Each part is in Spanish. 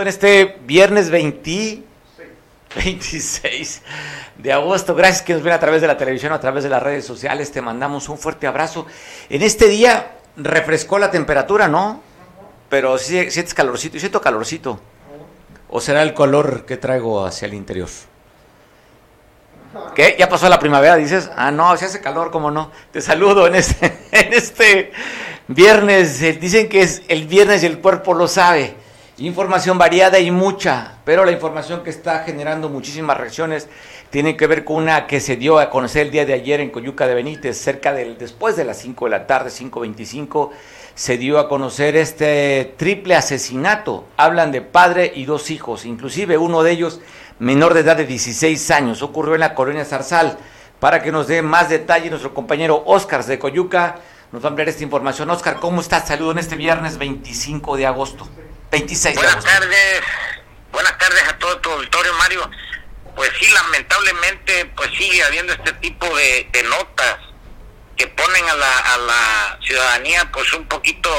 En este viernes 20, 26 de agosto, gracias que nos ven a través de la televisión, a través de las redes sociales, te mandamos un fuerte abrazo. En este día refrescó la temperatura, ¿no? Pero sí sientes calorcito, y siento calorcito. ¿O será el color que traigo hacia el interior? ¿Qué? ¿Ya pasó la primavera? Dices, ah, no, si hace calor, ¿cómo no? Te saludo en este, en este viernes. Dicen que es el viernes y el cuerpo lo sabe. Información variada y mucha, pero la información que está generando muchísimas reacciones tiene que ver con una que se dio a conocer el día de ayer en Coyuca de Benítez, cerca del, después de las 5 de la tarde, 5.25, se dio a conocer este triple asesinato. Hablan de padre y dos hijos, inclusive uno de ellos menor de edad de 16 años. Ocurrió en la colonia Zarzal. Para que nos dé más detalle, nuestro compañero Oscar de Coyuca nos va a ampliar esta información. Oscar, ¿cómo estás? Saludo en este viernes 25 de agosto. 26 buenas tardes, buenas tardes a todo tu auditorio, Mario. Pues sí, lamentablemente, pues sigue habiendo este tipo de, de notas que ponen a la, a la ciudadanía pues un poquito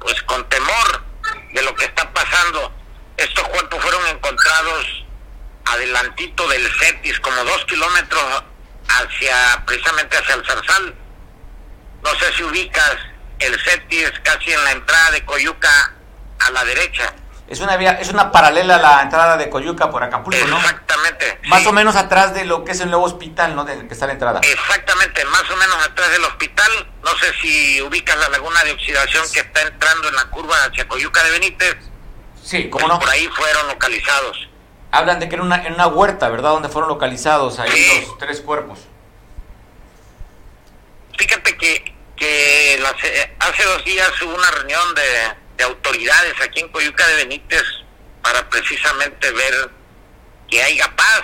pues con temor de lo que está pasando. Estos cuerpos fueron encontrados adelantito del CETIS, como dos kilómetros hacia, precisamente hacia el Zarzal. No sé si ubicas el CETIS casi en la entrada de Coyuca a la derecha. Es una vía, es una paralela a la entrada de Coyuca por Acapulco, ¿no? Exactamente. Más sí. o menos atrás de lo que es el nuevo hospital, ¿no? De que está la entrada. Exactamente, más o menos atrás del hospital. No sé si ubicas la laguna de oxidación que está entrando en la curva hacia Coyuca de Benítez. Sí, ¿cómo no? Por ahí fueron localizados. Hablan de que en una, en una huerta, ¿verdad? Donde fueron localizados ahí Sí. los tres cuerpos. Fíjate que, que las- eh, hace dos días hubo una reunión de, de autoridades aquí en Coyuca de Benítez para precisamente ver que haya paz.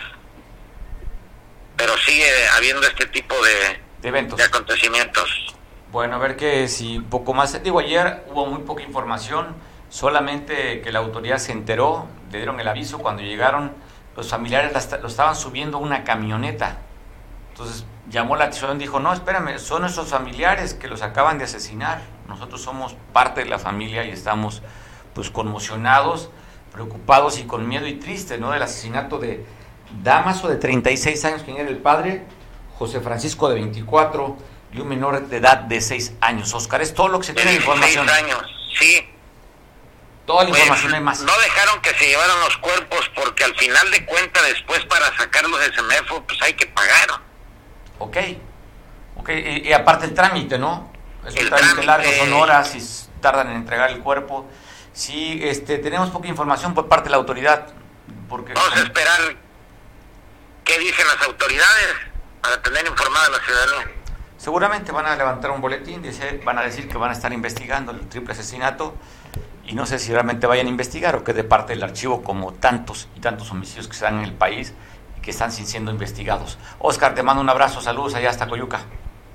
Pero sigue habiendo este tipo de, De eventos. de acontecimientos. Bueno, a ver que si poco más. Digo, ayer hubo muy poca información, solamente que la autoridad se enteró, le dieron el aviso cuando llegaron, los familiares lo estaban subiendo a una camioneta. Entonces llamó la atención, dijo, no, espérame, son nuestros familiares que los acaban de asesinar. Nosotros somos parte de la familia y estamos pues conmocionados, preocupados y con miedo y tristes, ¿no? Del asesinato de Damaso de 36 años, quien era el padre, José Francisco de 24 y un menor de edad de 6 años. Oscar, es todo lo que se tiene de 16 información. años, sí. Toda la Pues, información hay más. No dejaron que se llevaran los cuerpos porque al final de cuentas después para sacarlos de CEMEFO pues hay que pagar. Ok. Ok, y, y aparte el trámite, ¿no? Es un trámite largo, son horas y tardan en entregar el cuerpo. Sí, este, tenemos poca información por parte de la autoridad. Porque Vamos a esperar qué dicen las autoridades para tener informada a la ciudadanía. seguramente van a levantar un boletín, dice, van a decir que van a estar investigando el triple asesinato y no sé si realmente vayan a investigar o quede parte del archivo como tantos y tantos homicidios que se dan en el país y que están sin siendo investigados. Oscar, te mando un abrazo, saludos allá hasta Coyuca.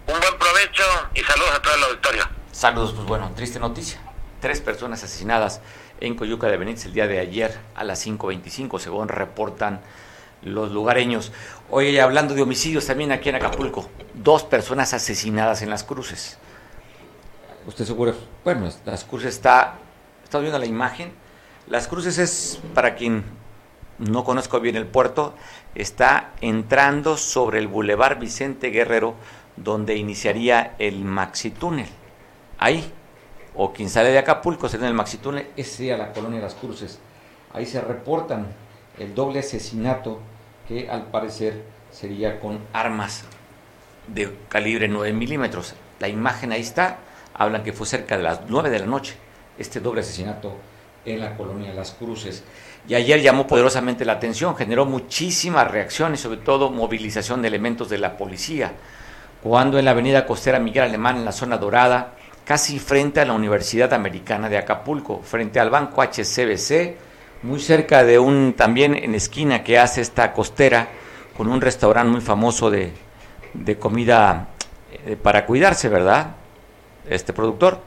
Un buen provecho y saludos a todo el auditorio. Saludos, pues bueno, triste noticia. Tres personas asesinadas en Coyuca de Benítez el día de ayer a las 5.25, según reportan los lugareños. Oye, hablando de homicidios también aquí en Acapulco, dos personas asesinadas en las cruces. ¿Usted seguro? Bueno, las cruces está, ¿estás viendo la imagen? Las cruces es, para quien no conozco bien el puerto, está entrando sobre el bulevar Vicente Guerrero, donde iniciaría el Maxi Túnel. Ahí, o quien sale de Acapulco, se en el Maxi Túnel, esa sería la colonia las cruces. Ahí se reportan el doble asesinato que al parecer sería con armas de calibre 9 milímetros. La imagen ahí está, hablan que fue cerca de las 9 de la noche, este doble asesinato en la colonia Las Cruces. Y ayer llamó poderosamente la atención, generó muchísimas reacciones, sobre todo movilización de elementos de la policía, cuando en la avenida costera Miguel Alemán, en la zona dorada, casi frente a la Universidad Americana de Acapulco, frente al banco HCBC, muy cerca de un, también en esquina que hace esta costera, con un restaurante muy famoso de, de comida eh, para cuidarse, ¿verdad? Este productor.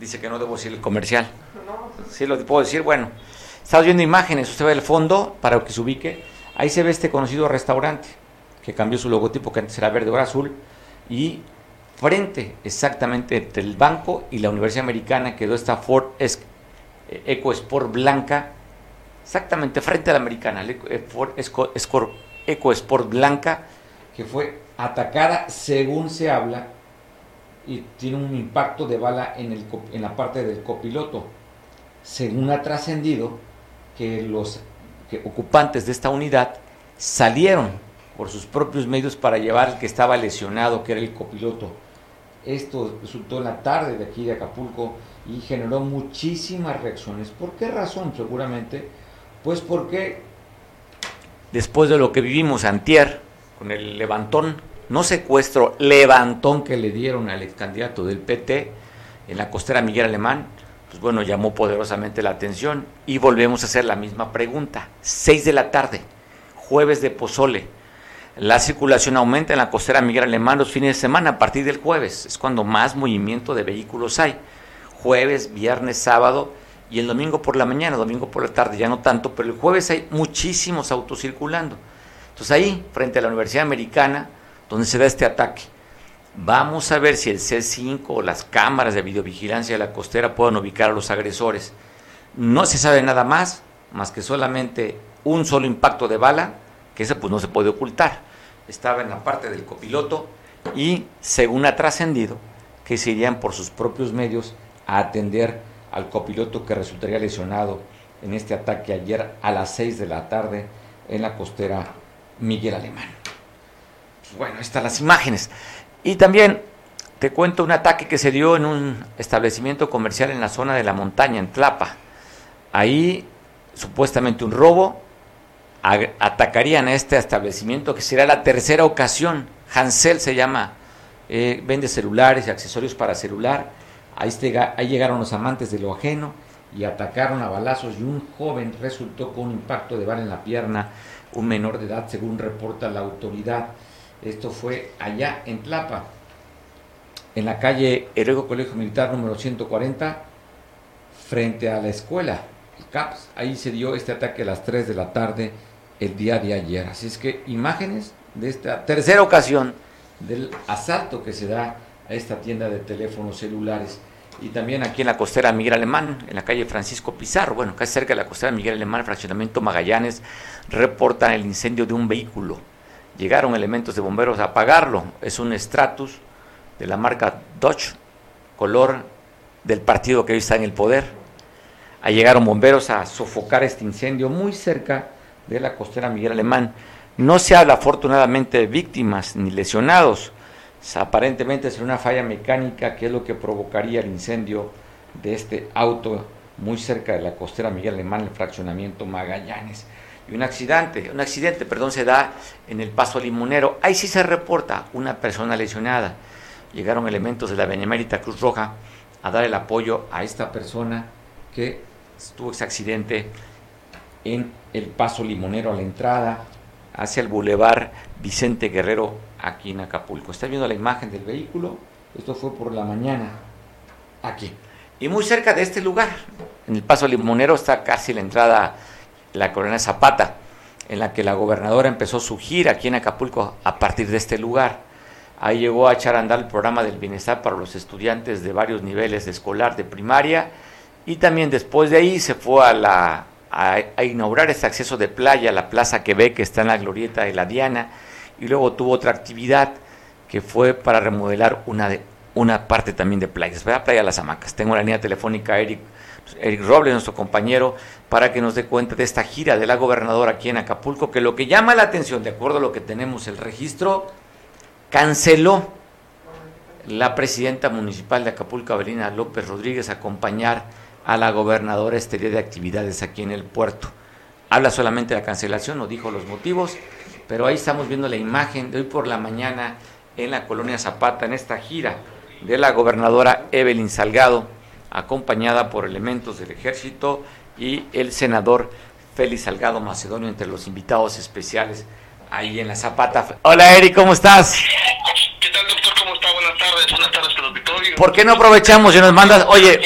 Dice que no debo decir el comercial. Sí, lo puedo decir, bueno. Estamos viendo imágenes, usted ve el fondo para que se ubique. Ahí se ve este conocido restaurante que cambió su logotipo, que antes era verde, ahora azul. Y frente exactamente entre el banco y la Universidad Americana quedó esta Ford Eco Sport blanca, exactamente frente a la Americana, la Ford Eco Sport blanca, que fue atacada según se habla y tiene un impacto de bala en, el, en la parte del copiloto. Según ha trascendido que los ocupantes de esta unidad salieron por sus propios medios para llevar al que estaba lesionado, que era el copiloto. Esto resultó en la tarde de aquí de Acapulco y generó muchísimas reacciones. ¿Por qué razón? Seguramente, pues porque después de lo que vivimos antier, con el levantón, no secuestro, levantón que le dieron al ex candidato del PT en la costera Miguel Alemán, pues bueno, llamó poderosamente la atención y volvemos a hacer la misma pregunta. 6 de la tarde, jueves de Pozole. La circulación aumenta en la costera Miguel Alemán los fines de semana a partir del jueves, es cuando más movimiento de vehículos hay. Jueves, viernes, sábado y el domingo por la mañana, domingo por la tarde, ya no tanto, pero el jueves hay muchísimos autos circulando. Entonces ahí, frente a la Universidad Americana, donde se da este ataque, vamos a ver si el C5 o las cámaras de videovigilancia de la costera pueden ubicar a los agresores. No se sabe nada más, más que solamente un solo impacto de bala, que ese pues no se puede ocultar. Estaba en la parte del copiloto y según ha trascendido, que se irían por sus propios medios a atender al copiloto que resultaría lesionado en este ataque ayer a las 6 de la tarde en la costera Miguel Alemán. Bueno, están las imágenes. Y también te cuento un ataque que se dio en un establecimiento comercial en la zona de la montaña, en Tlapa. Ahí, supuestamente un robo, atacarían a este establecimiento, que será la tercera ocasión. Hansel se llama, eh, vende celulares y accesorios para celular. Ahí, llegaron los amantes de lo ajeno y atacaron a balazos y un joven resultó con un impacto de bala en la pierna un menor de edad, según reporta la autoridad. Esto fue allá en Tlapa, en la calle Heroico Colegio Militar número 140, frente a la escuela, el CAPS. Ahí se dio este ataque a las 3 de la tarde el día de ayer. Así es que imágenes de esta tercera ocasión del asalto que se da a esta tienda de teléfonos celulares y también aquí en la costera Miguel Alemán, en la calle Francisco Pizarro, bueno, casi cerca de la costera Miguel Alemán, fraccionamiento Magallanes, reportan el incendio de un vehículo. Llegaron elementos de bomberos a apagarlo. Es un Stratus de la marca Dodge, color del partido que hoy está en el poder. Ahí llegaron bomberos a sofocar este incendio muy cerca de la costera Miguel Alemán. No se habla afortunadamente de víctimas ni lesionados aparentemente es una falla mecánica que es lo que provocaría el incendio de este auto muy cerca de la costera Miguel Alemán, el fraccionamiento Magallanes. Y un accidente, un accidente, perdón, se da en el paso limonero. Ahí sí se reporta una persona lesionada. Llegaron elementos de la Benemérita Cruz Roja a dar el apoyo a esta persona que tuvo ese accidente en el paso limonero a la entrada hacia el bulevar Vicente Guerrero aquí en Acapulco. Está viendo la imagen del vehículo, esto fue por la mañana aquí. Y muy cerca de este lugar, en el Paso Limonero, está casi la entrada, la Corona Zapata, en la que la gobernadora empezó su gira aquí en Acapulco a partir de este lugar. Ahí llegó a echar a andar el programa del bienestar para los estudiantes de varios niveles de escolar de primaria y también después de ahí se fue a, la, a, inaugurar este acceso de playa, la Plaza que ve que está en la glorieta de la Diana, y luego tuvo otra actividad que fue para remodelar una, de, una parte también de playas, ¿verdad? Playa Las Hamacas. Tengo la línea telefónica Eric, Eric Robles, nuestro compañero, para que nos dé cuenta de esta gira de la gobernadora aquí en Acapulco, que lo que llama la atención, de acuerdo a lo que tenemos el registro, canceló la presidenta municipal de Acapulco, Avelina López Rodríguez, acompañar a la gobernadora este día de actividades aquí en el puerto. Habla solamente de la cancelación, no dijo los motivos, pero ahí estamos viendo la imagen de hoy por la mañana en la colonia Zapata, en esta gira de la gobernadora Evelyn Salgado, acompañada por elementos del ejército y el senador Félix Salgado Macedonio entre los invitados especiales ahí en la Zapata. Hola Eric, ¿cómo estás? ¿Qué tal doctor? ¿Cómo está? Buenas tardes, buenas tardes al auditorio. ¿Por qué no aprovechamos y nos mandas, oye,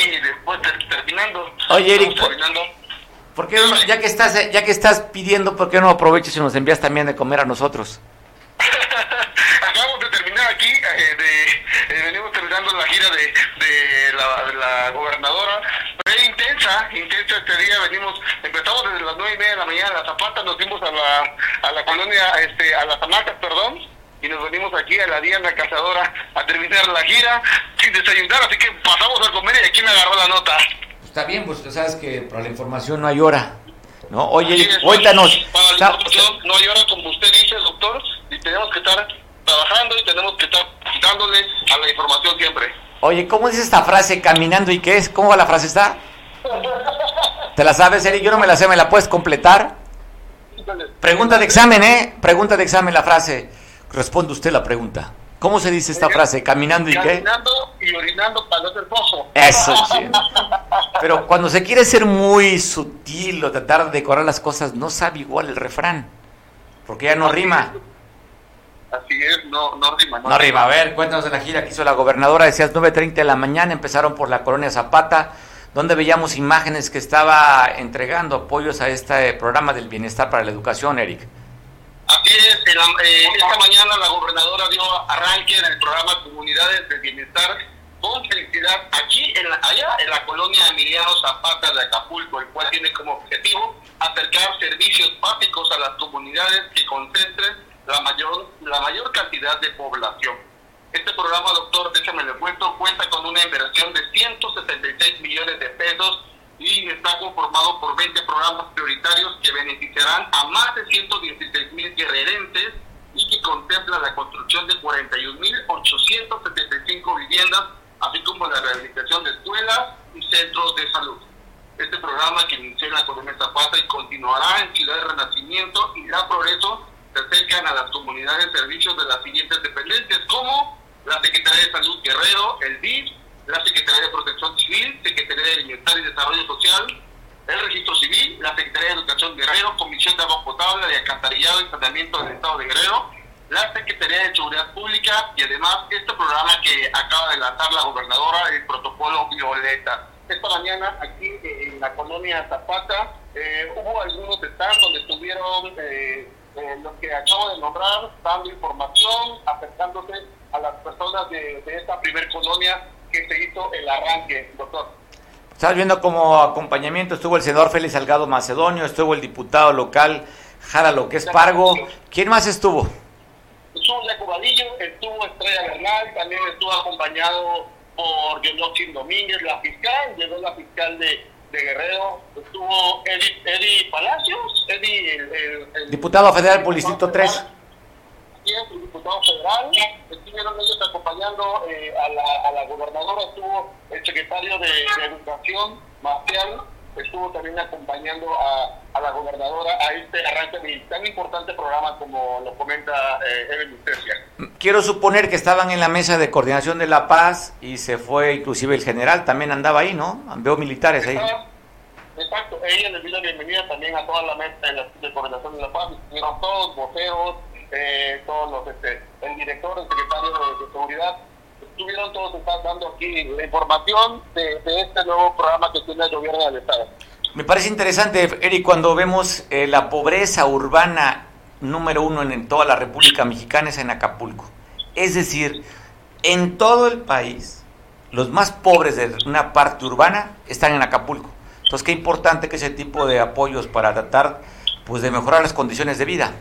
Terminando. Oye, Eric, terminando. ¿por qué no- ya que estás ya que estás pidiendo, por qué no aprovechas y nos envías también de comer a nosotros? Acabamos de terminar aquí, eh, de, eh, venimos terminando la gira de, de, la, de la gobernadora. Fue intensa, intensa este día, venimos, empezamos desde las nueve y media de la mañana en la Zapata, nos fuimos a la, a la colonia, este, a las hamacas, perdón, y nos venimos aquí a la Diana Cazadora a terminar la gira sin desayunar, así que pasamos a comer y aquí me agarró la nota. Está bien, pues sabes que para la información no hay hora. ¿No? Oye, es, cuéntanos. Para la información, no hay hora como usted dice, doctor, y tenemos que estar trabajando y tenemos que estar dándole a la información siempre. Oye, ¿cómo dice esta frase caminando y qué es? ¿Cómo va la frase está? ¿Te la sabes, Eric? Yo no me la sé, ¿me la puedes completar? Pregunta de examen, ¿eh? Pregunta de examen la frase. Responde usted la pregunta. ¿Cómo se dice esta frase? ¿Caminando y qué? Caminando y orinando para no hacer pozo. Eso, sí. Pero cuando se quiere ser muy sutil o tratar de decorar las cosas, no sabe igual el refrán. Porque ya no rima. Así es, no, no rima. No rima. A ver, cuéntanos de la gira que hizo la gobernadora. Decías 9.30 de la mañana, empezaron por la colonia Zapata, donde veíamos imágenes que estaba entregando apoyos a este programa del bienestar para la educación, Eric. Así es, en la- eh, esta mañana la gobernadora dio arranque en el programa Comunidades del Bienestar con felicidad aquí, en la- allá en la colonia Emiliano Zapata de Acapulco, el cual tiene como objetivo acercar servicios básicos a las comunidades que concentren la mayor, la mayor cantidad de población. Este programa, doctor, déjame le cuento, cuenta con una inversión de 176 millones de pesos y está conformado por 20 programas prioritarios que beneficiarán a más de 116 mil guerrerenses y que contempla la construcción de 41.875 viviendas, así como la rehabilitación de escuelas y centros de salud. Este programa que inició en la colonia Zapata y continuará en Ciudad de Renacimiento y da progreso se acercan a las comunidades servicios de las siguientes dependencias como la Secretaría de Salud Guerrero, el DIF, la Secretaría de Protección Civil, Secretaría de Bienestar y Desarrollo Social, el Registro Civil, la Secretaría de Educación Guerrero, Comisión de Agua Potable, de Alcantarillado y Saneamiento del Estado de Guerrero, la Secretaría de Seguridad Pública y además este programa que acaba de lanzar la gobernadora, el protocolo Violeta. Esta mañana aquí eh, en la colonia Zapata eh, hubo algunos stands donde estuvieron eh, eh, los que acabo de nombrar, dando información, acercándose a las personas de, de esta primer colonia que se hizo el arranque, doctor. Estás viendo como acompañamiento estuvo el senador Félix Salgado Macedonio, estuvo el diputado local Jara Lo que es Pargo. ¿Quién más estuvo? Estuvo Jaco Vadillo, estuvo Estrella Bernal, también estuvo acompañado por Yoloxin Domínguez, la fiscal, llegó la fiscal de, de Guerrero, estuvo Eddie, Eddie Palacios, Eddie, el, el- el- Diputado federal por el Distrito 3. Sí, es el diputado federal, estuvieron ellos acompañando eh, a, la, a la gobernadora, estuvo el secretario de, de Educación, Marcial, estuvo también acompañando a, a la gobernadora a este arranque de tan importante programa como lo comenta eh, Evelyn. Quiero suponer que estaban en la mesa de coordinación de la paz y se fue inclusive el general, también andaba ahí, ¿no? Veo militares ahí. Exacto, ella le dio la bienvenida también a toda la mesa de, la, de coordinación de la paz, estuvieron todos, voceros, eh, todos los, este, el director, el secretario de, seguridad, estuvieron todos están dando aquí la información de, de este nuevo programa que tiene el gobierno del Estado. Me parece interesante, Eric, cuando vemos eh, la pobreza urbana número uno en, en toda la República Mexicana es en Acapulco. Es decir, en todo el país, los más pobres de una parte urbana están en Acapulco. Entonces, qué importante que ese tipo de apoyos para tratar pues, de mejorar las condiciones de vida.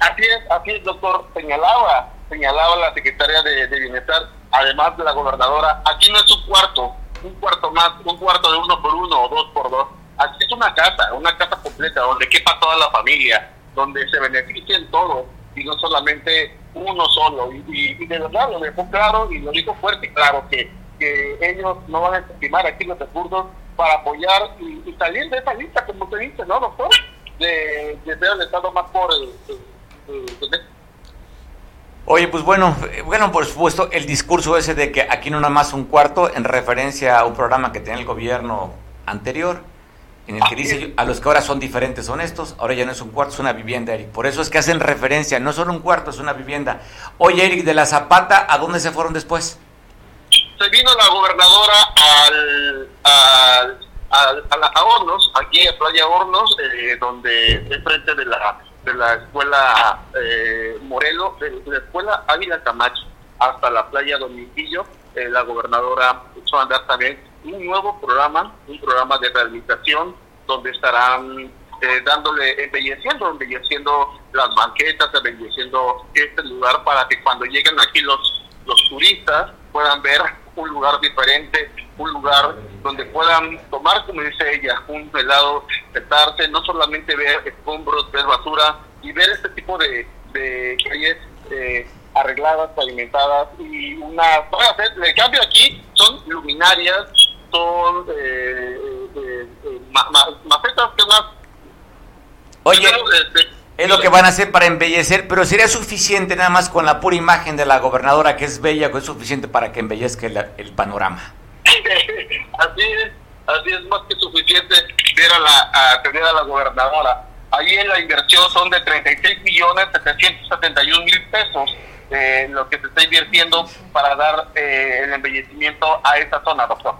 Así es, así es, doctor. Señalaba, señalaba la secretaria de, Bienestar, además de la gobernadora, aquí no es un cuarto, un cuarto más, un cuarto de uno por uno o dos por dos. Aquí es una casa, una casa completa donde quepa toda la familia, donde se beneficien todos y no solamente uno solo. Y, y- y de verdad lo dejó claro y lo dijo fuerte y claro que, que ellos no van a estimar aquí los recursos para apoyar y, salir de esa lista, como usted dice, ¿no, doctor? De, de ser el estado más pobre de- Oye, pues bueno, eh, bueno, por supuesto, el discurso ese de que aquí no nada más un cuarto, en referencia a un programa que tenía el gobierno anterior, en el que dice a los que ahora son diferentes son estos, ahora ya no es un cuarto, es una vivienda, Eric. Por eso es que hacen referencia, no solo un cuarto, es una vivienda. Oye, Eric, de la Zapata, ¿a dónde se fueron después? Se vino la gobernadora al, al, a, a, Hornos, aquí a Playa Hornos, eh, donde es frente de la, de la escuela eh, Morelos, de, la escuela Ávila Camacho, hasta la playa Dominguillo, eh, la gobernadora hizo andar también un nuevo programa, un programa de rehabilitación donde estarán eh, dándole, embelleciendo, embelleciendo las banquetas, embelleciendo este lugar para que cuando lleguen aquí los, los turistas puedan ver un lugar diferente, un lugar donde puedan tomar, como dice ella, un helado, sentarse, no solamente ver escombros, ver basura y ver este tipo de, de calles eh, arregladas, pavimentadas y una... el cambio aquí son luminarias, son eh, eh, eh macetas que más... Oye, es lo que van a hacer para embellecer, pero sería suficiente nada más con la pura imagen de la gobernadora que es bella, que es suficiente para que embellezca el, panorama. Así es, así es más que suficiente ver a, la, a tener a la gobernadora. Ahí en la inversión son de 36 millones 771 mil pesos eh, lo que se está invirtiendo para dar eh, el embellecimiento a esta zona, doctor.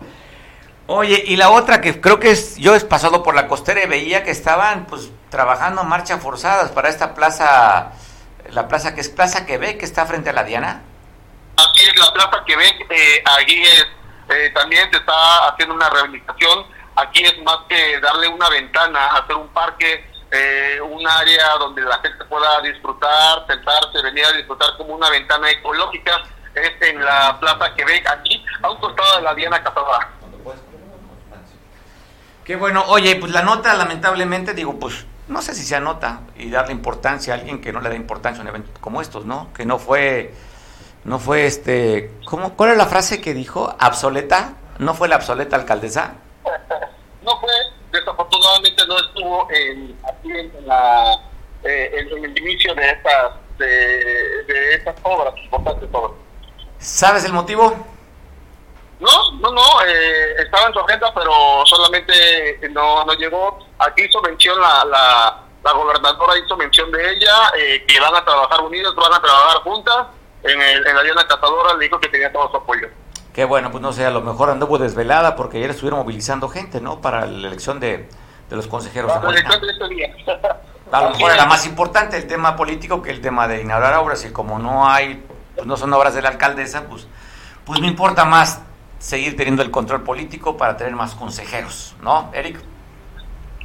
Oye, y la otra que creo que es, yo he pasado por la costera y veía que estaban pues trabajando marcha forzadas para esta plaza, la plaza que es Plaza Quebec, que está frente a la Diana. Así es, la Plaza Quebec, eh, aquí es, eh, también se está haciendo una rehabilitación, aquí es más que darle una ventana, hacer un parque, eh, un área donde la gente pueda disfrutar, sentarse, venir a disfrutar como una ventana ecológica, es en la Plaza Quebec, aquí, a un costado de la Diana Cazadora. Qué bueno. Oye, pues la nota, lamentablemente, digo, pues no sé si se anota y darle importancia a alguien que no le da importancia a un evento como estos, ¿no? Que no fue, no fue este, ¿cómo, ¿cuál es la frase que dijo? ¿Obsoleta? ¿No fue la obsoleta alcaldesa? No fue, desafortunadamente no estuvo en, aquí en, la, eh, en, el inicio de estas, de, de estas obras, importantes obras. ¿Sabes el motivo? No, no, no, eh, estaba en su agenda, pero solamente no, no llegó. Aquí hizo mención la, la, la gobernadora, hizo mención de ella, eh, que van a trabajar unidos, van a trabajar juntas. En, el, en la Diana Cazadora le dijo que tenía todo su apoyo. Qué bueno, pues no sé, a lo mejor anduvo desvelada porque ayer estuvieron movilizando gente, ¿no? Para la elección de, de los consejeros. La elección de este día. A lo mejor era más importante el tema político que el tema de inaugurar obras y como no hay, pues no son obras de la alcaldesa, pues, pues me importa más seguir teniendo el control político para tener más consejeros, ¿no, Eric?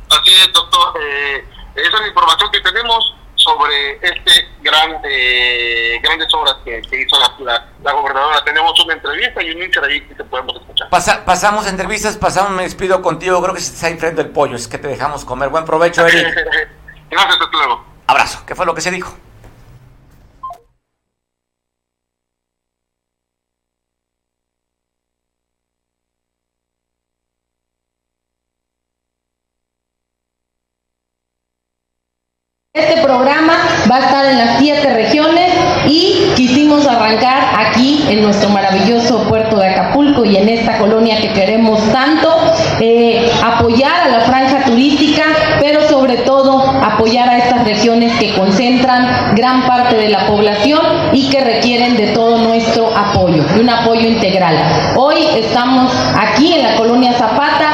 Así es, doctor. Eh, esa es la información que tenemos sobre este gran eh, grandes obras que, hizo la, gobernadora. Tenemos una entrevista y un ahí que podemos escuchar. pasamos entrevistas, pasamos, me despido contigo. Creo que se está enfrente el pollo, es que te dejamos comer. Buen provecho, Eric. Gracias, hasta luego. Abrazo. ¿Qué fue lo que se dijo? Este programa va a estar en las siete regiones y quisimos arrancar aquí en nuestro maravilloso puerto de Acapulco y en esta colonia que queremos tanto, eh, apoyar a la franja turística, pero sobre todo apoyar a estas regiones que concentran gran parte de la población y que requieren de todo nuestro apoyo, de un apoyo integral. Hoy estamos aquí en la colonia Zapata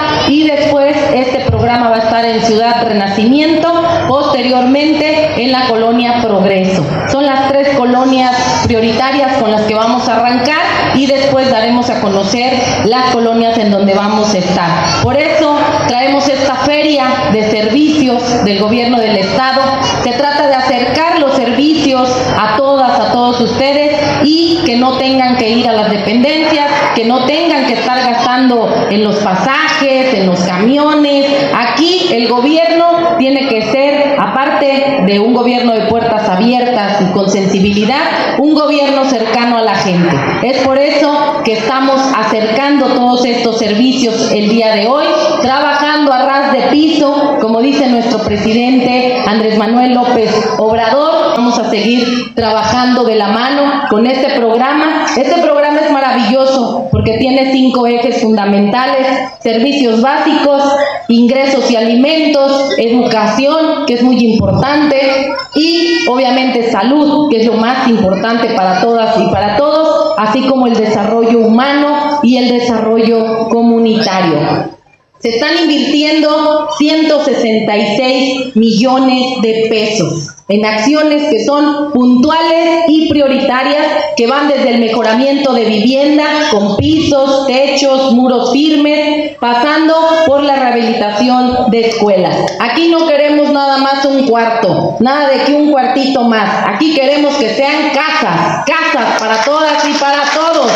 programa va a estar en Ciudad Renacimiento, posteriormente en la colonia Progreso. Son las tres colonias prioritarias con las que vamos a arrancar y después daremos a conocer las colonias en donde vamos a estar. Por eso traemos esta feria de servicios del gobierno del estado. Se trata de acercar los servicios a a todos ustedes y que no tengan que ir a las dependencias, que no tengan que estar gastando en los pasajes, en los camiones. Aquí el gobierno tiene que ser, aparte de un gobierno de puertas abiertas y con sensibilidad, un gobierno cercano a la gente. Es por eso que estamos acercando todos estos servicios el día de hoy, trabajando a ras de piso como dice nuestro presidente Andrés Manuel López Obrador, vamos a seguir trabajando de la mano con este programa. Este programa es maravilloso porque tiene cinco ejes fundamentales, servicios básicos, ingresos y alimentos, educación, que es muy importante, y obviamente salud, que es lo más importante para todas y para todos, así como el desarrollo humano y el desarrollo comunitario. Se están invirtiendo 166 millones de pesos en acciones que son puntuales y prioritarias que van desde el mejoramiento de vivienda con pisos, techos, muros firmes, pasando por la rehabilitación de escuelas. Aquí no queremos nada más un cuarto, nada de que un cuartito más. Aquí queremos que sean casas, casas para todas y para todos,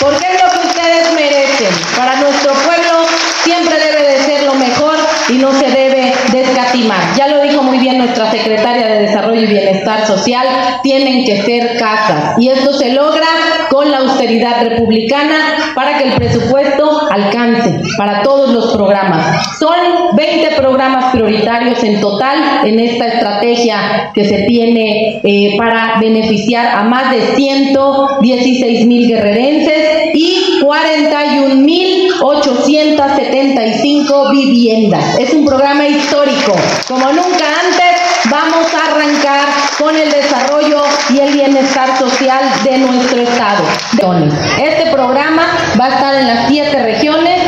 porque es lo que ustedes merecen. Para nuestro pueblo siempre debe y no se debe descatimar. Ya lo dijo muy bien nuestra secretaria de Desarrollo y Bienestar Social, tienen que ser casas. Y esto se logra con la austeridad republicana para que el presupuesto alcance para todos los programas. Son 20 programas prioritarios en total en esta estrategia que se tiene eh, para beneficiar a más de 116 mil guerrerenses y 41 mil 875 viviendas. Es un programa histórico. Como nunca antes, vamos a arrancar con el desarrollo y el bienestar social de nuestro estado. Este programa va a estar en las siete regiones.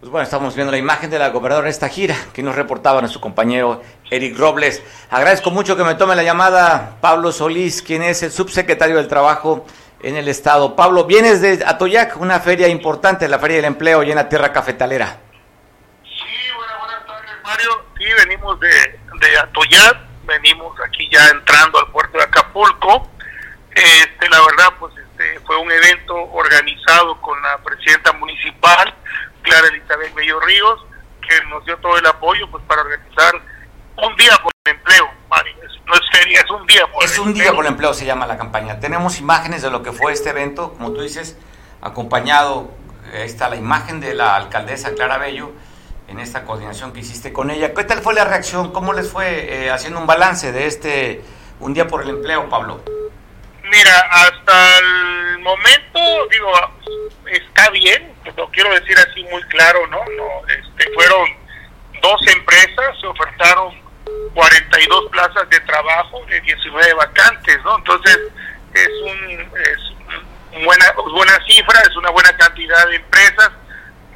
Pues bueno, estamos viendo la imagen de la gobernadora de esta gira que nos reportaba nuestro compañero Eric Robles. Agradezco mucho que me tome la llamada Pablo Solís, quien es el subsecretario del Trabajo en el estado. Pablo, vienes de Atoyac, una feria importante, la Feria del Empleo llena tierra cafetalera. Sí, buenas, buenas tardes, Mario. Sí, venimos de, de Atoyac, venimos aquí ya entrando al puerto de Acapulco. Este, la verdad, pues este, fue un evento organizado con la presidenta municipal, Clara Elizabeth Bello Ríos, que nos dio todo el apoyo pues para organizar un día por el empleo, Mario. No es feria, es un día por Es el un empleo. día por el empleo, se llama la campaña. Tenemos imágenes de lo que fue este evento, como tú dices, acompañado, eh, ahí está la imagen de la alcaldesa Clara Bello en esta coordinación que hiciste con ella. ¿Qué tal fue la reacción? ¿Cómo les fue eh, haciendo un balance de este un día por el empleo, Pablo? Mira, hasta el momento, digo, está bien, lo quiero decir así muy claro, ¿no? no este, fueron dos empresas, se ofertaron 42 plazas de trabajo de 19 vacantes, ¿no? Entonces, es un es buena buena cifra, es una buena cantidad de empresas,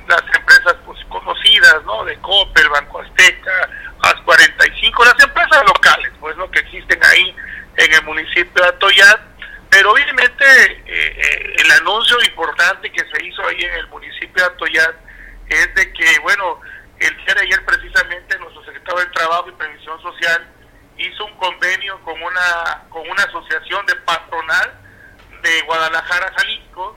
las empresas pues conocidas, ¿no? De Coppel, Banco Azteca, AS45, las empresas locales, pues, ¿no? Que existen ahí en el municipio de Atoyat, pero obviamente eh, eh, el anuncio importante que se hizo ahí en el municipio de Atoyat es de que, bueno, el día de ayer precisamente nuestro secretario del Trabajo y Previsión Social hizo un convenio con una con una asociación de patronal de Guadalajara, Jalisco,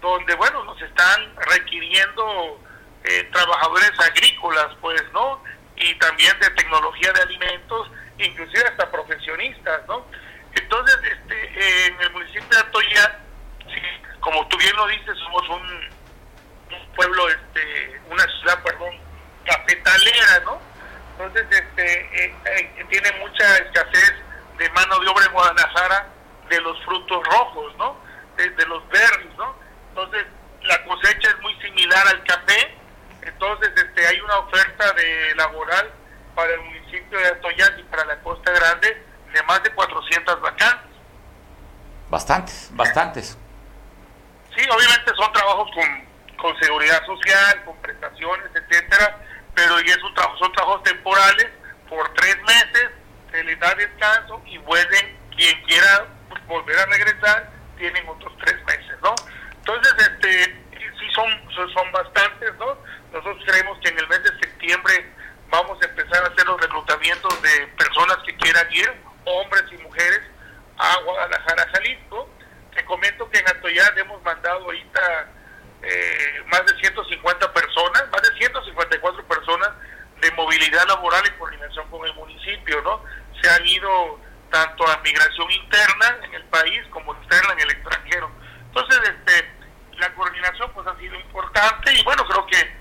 donde, bueno, nos están requiriendo eh, trabajadores agrícolas, pues, ¿no? Y también de tecnología de alimentos, inclusive hasta profesionistas, ¿no? Entonces, este, en el municipio de Atoya, sí, como tú bien lo dices, somos un, un pueblo, este, una ciudad, perdón, cafetalera, ¿no? Entonces, este, eh, eh, tiene mucha escasez de mano de obra en Guadalajara de los frutos rojos, ¿no? De, de los berries, ¿no? Entonces, la cosecha es muy similar al café, entonces este, hay una oferta de laboral para el municipio de Atoyán y para la Costa Grande de más de 400 vacantes. Bastantes, bastantes. Sí, obviamente son trabajos con, con seguridad social, con prestaciones, etcétera, pero y es un son trabajos temporales por tres meses, se les da descanso y vuelven, quien quiera volver a regresar, tienen otros tres meses, ¿no? Entonces, este, sí son, son, bastantes, ¿no? Nosotros creemos que en el mes de septiembre vamos a empezar a hacer los reclutamientos de personas que quieran ir, hombres y mujeres, a Guadalajara, Jalisco. Te comento que en Atoyán hemos mandado ahorita eh, más de 150 personas, más de 154 personas de movilidad laboral en coordinación con el municipio, ¿no? Se han ido tanto a migración interna en el país como externa en el extranjero. Entonces, este, la coordinación pues ha sido importante y bueno, creo que,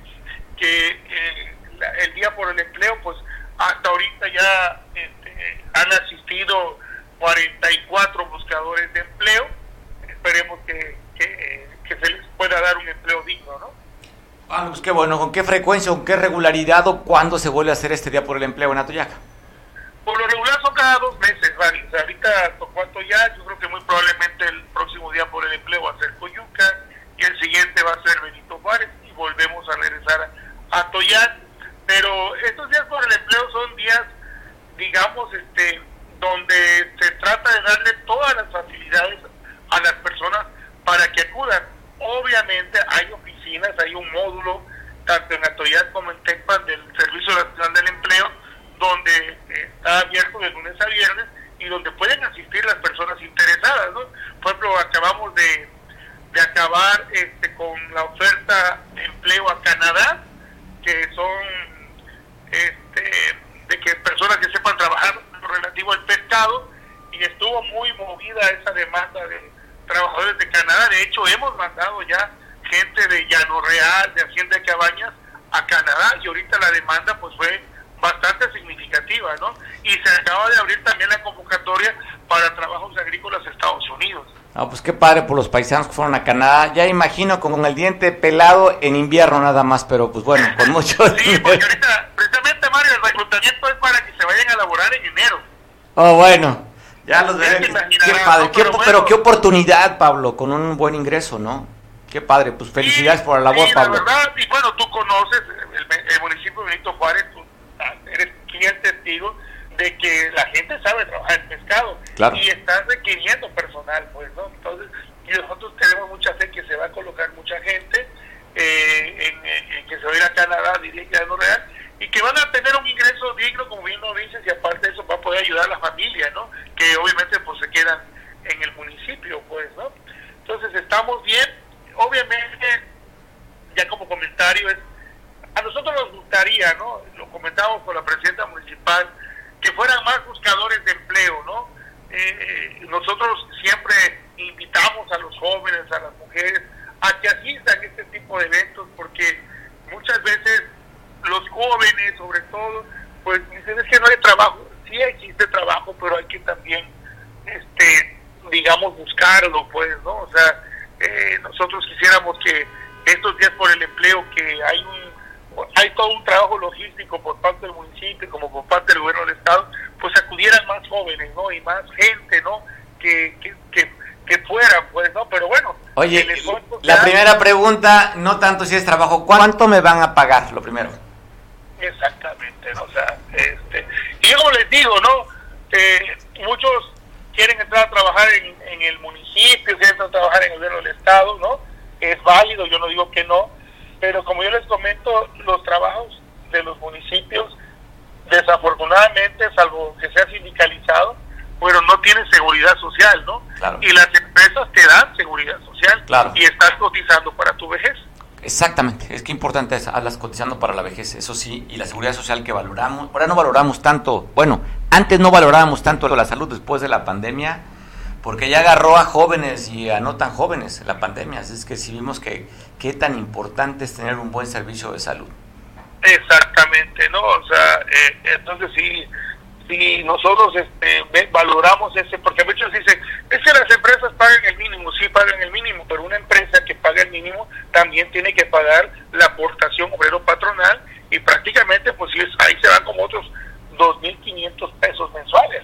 que el Día por el Empleo, pues hasta ahorita ya este, han asistido 44 buscadores de empleo. Esperemos que, que, que se les pueda dar un empleo digno, ¿no? Ah, pues qué bueno. ¿Con qué frecuencia, con qué regularidad o cuándo se vuelve a hacer este Día por el Empleo en Atoyac? Por lo regular son cada dos meses, ¿vale? O sea, ahorita tocó Atoyac, yo creo que muy probablemente el próximo Día por el Empleo va a ser Coyuca y el siguiente va a ser Benito Juárez y volvemos a regresar a Atoyac. Pero estos días por el empleo son días, digamos, este donde se trata de darle todas las facilidades a las personas para que acudan. Obviamente hay oficinas, hay un módulo, tanto en Atoyat como en Tecpan del Servicio Nacional del Empleo, donde está abierto de lunes a viernes y donde pueden asistir las personas interesadas. ¿no? Por ejemplo, acabamos de, de acabar este, con la oferta de empleo a Canadá, que son este, de que personas que sepan trabajar relativo al pescado y estuvo muy movida esa demanda de trabajadores de Canadá. De hecho, hemos mandado ya gente de Llano Real, de Hacienda de Cabañas, a Canadá y ahorita la demanda pues fue bastante significativa, ¿no? Y se acaba de abrir también la convocatoria para trabajos agrícolas en Estados Unidos. Ah, pues qué padre por los paisanos que fueron a Canadá. Ya imagino con el diente pelado en invierno nada más, pero pues bueno, con mucho... sí, porque ahorita, precisamente Mario, el reclutamiento es para que se vayan a laborar en enero. Oh, bueno. Ya los veré. Qué padre. pero, qué oportunidad, Pablo, con un buen ingreso, ¿no? Qué padre. Pues felicidades por la labor, Pablo. La verdad, y bueno, tú conoces el, municipio de Benito Juárez, tú ah, eres cliente testigo de que la gente sabe trabajar en pescado. Y estás requiriendo personal, pues, ¿no? Entonces, y nosotros tenemos mucha fe que se va a colocar mucha gente eh, en, que se va a ir a Canadá, diría que no real y que van a tener un ingreso digno, como bien lo dices, y aparte eso va a poder ayudar a la familia, ¿no? Que obviamente pues se quedan en el municipio, pues, ¿no? Entonces estamos bien, obviamente, ya como comentario, a nosotros nos gustaría, ¿no? Lo comentamos con la presidenta municipal, que fueran más buscadores de empleo, ¿no? Eh, nosotros siempre invitamos a los jóvenes, a las mujeres, a que asistan a este tipo de eventos, porque muchas veces los jóvenes sobre todo, pues dicen es que no hay trabajo, sí existe trabajo, pero hay que también, este, digamos, buscarlo, pues, ¿no? O sea, eh, nosotros quisiéramos que estos días por el empleo, que hay un hay todo un trabajo logístico por parte del municipio como por parte del gobierno del estado, pues acudieran más jóvenes, ¿no? Y más gente, ¿no? Que, que, que, que fueran, pues, ¿no? Pero bueno. Oye, la primera pregunta, no tanto si es trabajo, ¿cuánto me van a pagar? Lo primero. Exactamente, ¿no? O sea, este, y yo como les digo, ¿no? Eh, muchos quieren entrar a trabajar en, en el municipio, quieren entrar a trabajar en el gobierno del Estado, ¿no? Es válido, yo no digo que no, pero como yo les comento, los trabajos de los municipios, desafortunadamente, salvo que sea sindicalizado, pero no tienen seguridad social, ¿no? Y las empresas te dan seguridad social y estás cotizando para tu vejez. Exactamente, es que importante es hablas cotizando para la vejez, eso sí, y la seguridad social que valoramos. Ahora no valoramos tanto, bueno, antes no valorábamos tanto la salud después de la pandemia, porque ya agarró a jóvenes y a no tan jóvenes la pandemia. Así es que sí vimos que qué tan importante es tener un buen servicio de salud. Exactamente, ¿no? O sea, eh, entonces sí, si nosotros este, valoramos ese, porque muchos dicen, es que las empresas pagan el mínimo, sí pagan el mínimo, pero una empresa que paga el mínimo también tiene que pagar la aportación obrero patronal y prácticamente pues ahí se van como otros 2.500 pesos mensuales.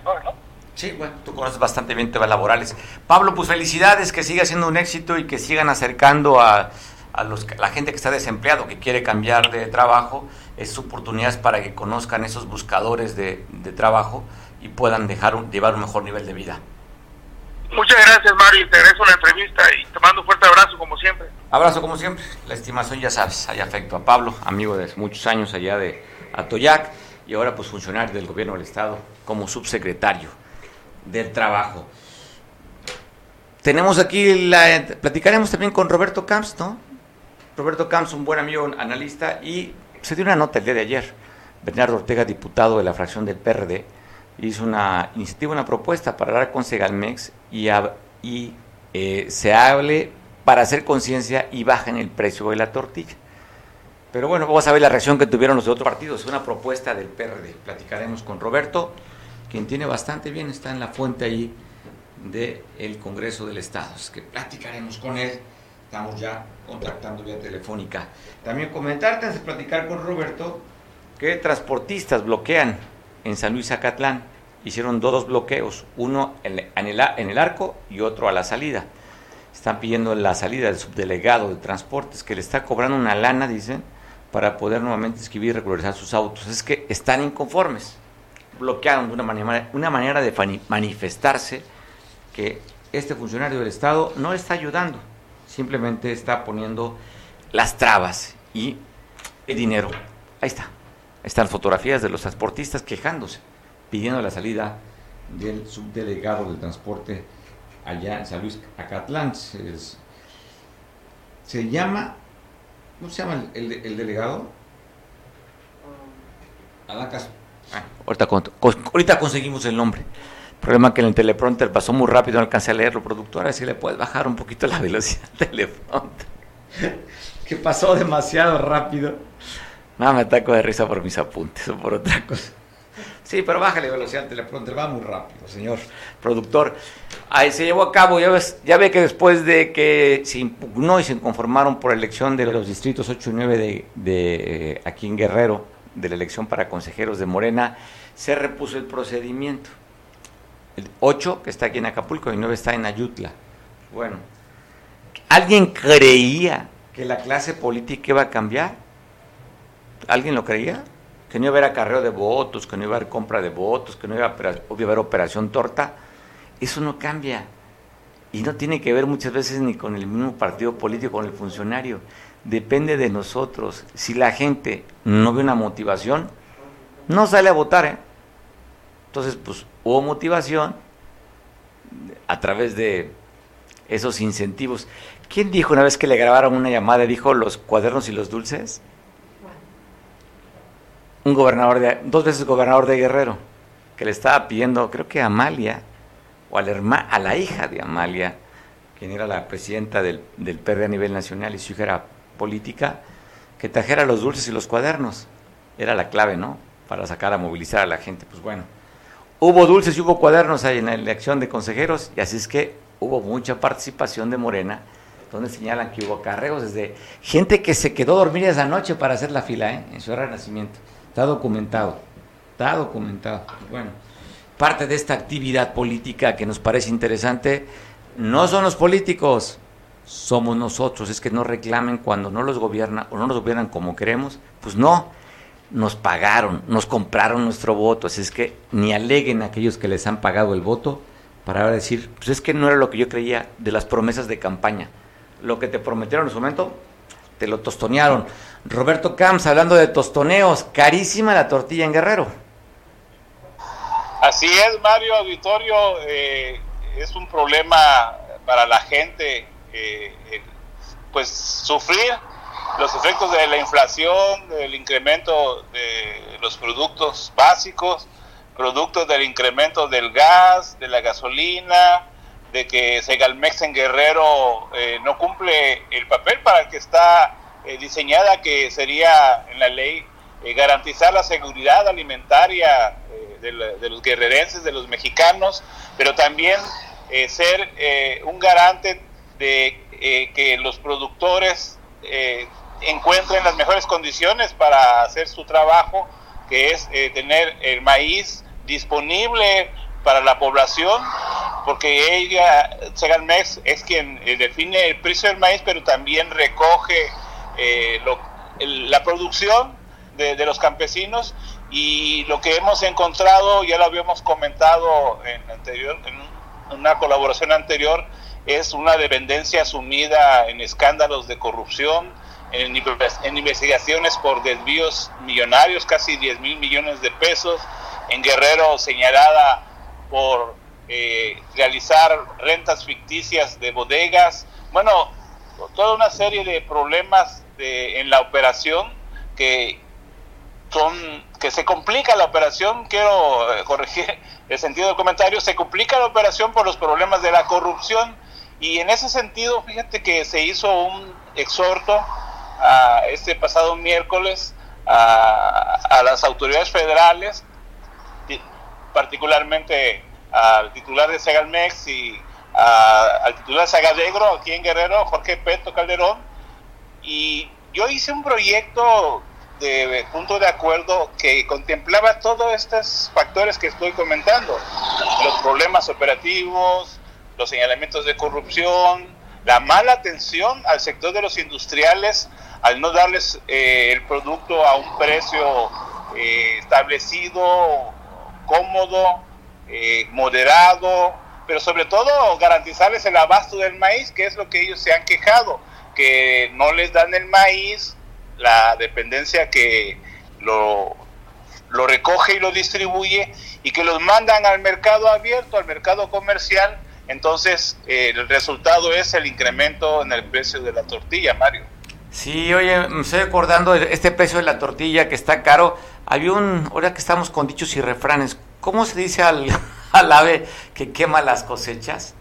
Sí, bueno, tú conoces bastante bien temas laborales. Pablo, pues felicidades, que siga siendo un éxito y que sigan acercando a, a los, la gente que está desempleado, que quiere cambiar de trabajo es oportunidades para que conozcan esos buscadores de, trabajo y puedan dejar un, llevar un mejor nivel de vida. Muchas gracias, Mario. Te agradezco la entrevista y te mando un fuerte abrazo, como siempre. Abrazo, como siempre. La estimación, ya sabes, hay afecto a Pablo, amigo de muchos años allá de Atoyac y ahora pues funcionario del gobierno del Estado como subsecretario del Trabajo. Tenemos aquí, la, platicaremos también con Roberto Camps, ¿no? Roberto Camps, un buen amigo analista y se dio una nota el día de ayer. Bernardo Ortega, diputado de la fracción del PRD, hizo una iniciativa, una propuesta para hablar con Segalmex y, y eh, se hable para hacer conciencia y bajen el precio de la tortilla. Pero bueno, vamos a ver la reacción que tuvieron los de otros partidos. Una propuesta del PRD. Platicaremos con Roberto, quien tiene bastante bien, está en la fuente ahí del Congreso del Estado. Es que platicaremos con él. Estamos ya contactando vía telefónica. También comentarte, antes de platicar con Roberto, que transportistas bloquean en San Luis Acatlán. Hicieron dos bloqueos, uno en el, en el arco y otro a la salida. Están pidiendo la salida del subdelegado de transportes, que le está cobrando una lana, dicen, para poder nuevamente escribir y regularizar sus autos. Es que están inconformes. Bloquearon de una manera, una manera de manifestarse que este funcionario del Estado no está ayudando, simplemente está poniendo las trabas y el dinero. Ahí está. Están fotografías de los transportistas quejándose, pidiendo la salida del subdelegado de transporte allá en San Luis Acatlán. Se, llama, ¿cómo se llama el, delegado? Adacas. Ah, ahorita, ahorita conseguimos el nombre. Problema que en el teleprompter pasó muy rápido, no alcancé a leerlo, productora, si le puedes bajar un poquito la velocidad del teleprompter. que pasó demasiado rápido. No, me ataco de risa por mis apuntes o por otra cosa. Sí, pero bájale velocidad al teleprompter, va muy rápido, señor productor. Ahí se llevó a cabo, ya, ves, ya ve que después de que se impugnó y se conformaron por elección de los distritos 8 y 9 de, de aquí en Guerrero, de la elección para consejeros de Morena, se repuso el procedimiento. El 8, que está aquí en Acapulco, y 9 está en Ayutla. Bueno, ¿alguien creía que la clase política iba a cambiar? ¿Alguien lo creía? Que no iba a haber acarreo de votos, que no iba a haber compra de votos, que no iba a haber operación torta. Eso no cambia. Y no tiene que ver muchas veces ni con el mismo partido político, con el funcionario. Depende de nosotros. Si la gente no ve una motivación, no sale a votar. ¿eh? Entonces, pues hubo motivación a través de esos incentivos. ¿Quién dijo una vez que le grabaron una llamada, dijo los cuadernos y los dulces? Un gobernador de, dos veces gobernador de Guerrero, que le estaba pidiendo, creo que a Amalia, o a la, a la hija de Amalia, quien era la presidenta del, del PRD a nivel nacional y su hija era política, que trajera los dulces y los cuadernos. Era la clave, ¿no? Para sacar a movilizar a la gente. Pues bueno, hubo dulces y hubo cuadernos ahí en la elección de consejeros, y así es que hubo mucha participación de Morena, donde señalan que hubo carreos desde gente que se quedó a dormir esa noche para hacer la fila, ¿eh? En su renacimiento. Está documentado. Está documentado. Bueno, parte de esta actividad política que nos parece interesante no son los políticos, somos nosotros. Es que no reclamen cuando no los gobiernan o no nos gobiernan como queremos. Pues no, nos pagaron, nos compraron nuestro voto. Así es que ni aleguen a aquellos que les han pagado el voto para decir, pues es que no era lo que yo creía de las promesas de campaña. Lo que te prometieron en su momento, te lo tostonearon. Roberto Camps, hablando de tostoneos, carísima la tortilla en Guerrero. Así es, Mario Auditorio, eh, es un problema para la gente, eh, pues sufrir los efectos de la inflación, del incremento de los productos básicos, productos del incremento del gas, de la gasolina, de que Segalmex en Guerrero eh, no cumple el papel para el que está eh, diseñada, que sería en la ley eh, garantizar la seguridad alimentaria de, de, los guerrerenses, de los mexicanos, pero también ser un garante de que los productores encuentren las mejores condiciones para hacer su trabajo, que es tener el maíz disponible para la población, porque ella, Segalmex, es quien eh, define el precio del maíz, pero también recoge eh, la producción de, los campesinos. Y lo que hemos encontrado, ya lo habíamos comentado en, anterior, en una colaboración anterior, es una dependencia sumida en escándalos de corrupción, en, en investigaciones por desvíos millonarios, casi 10 mil millones de pesos, en Guerrero señalada por eh, realizar rentas ficticias de bodegas, bueno, toda una serie de problemas de, en la operación que son que se complica la operación, quiero eh, corregir el sentido del comentario, se complica la operación por los problemas de la corrupción y en ese sentido, fíjate que se hizo un exhorto a este pasado miércoles a, a las autoridades federales particularmente al titular de Segalmex y al titular Sagadegro aquí en Guerrero, Jorge Peto Calderón, y yo hice un proyecto de punto de acuerdo que contemplaba todos estos factores que estoy comentando, los problemas operativos, los señalamientos de corrupción, la mala atención al sector de los industriales al no darles eh, el producto a un precio eh, establecido, cómodo, eh, moderado, pero sobre todo garantizarles el abasto del maíz, que es lo que ellos se han quejado, que no les dan el maíz, la dependencia que lo, lo recoge y lo distribuye y que los mandan al mercado abierto, al mercado comercial, entonces el resultado es el incremento en el precio de la tortilla, Mario. Sí, oye, me estoy acordando de este precio de la tortilla que está caro. Había un, ahora que estamos con dichos y refranes, ¿cómo se dice al, al ave que quema las cosechas?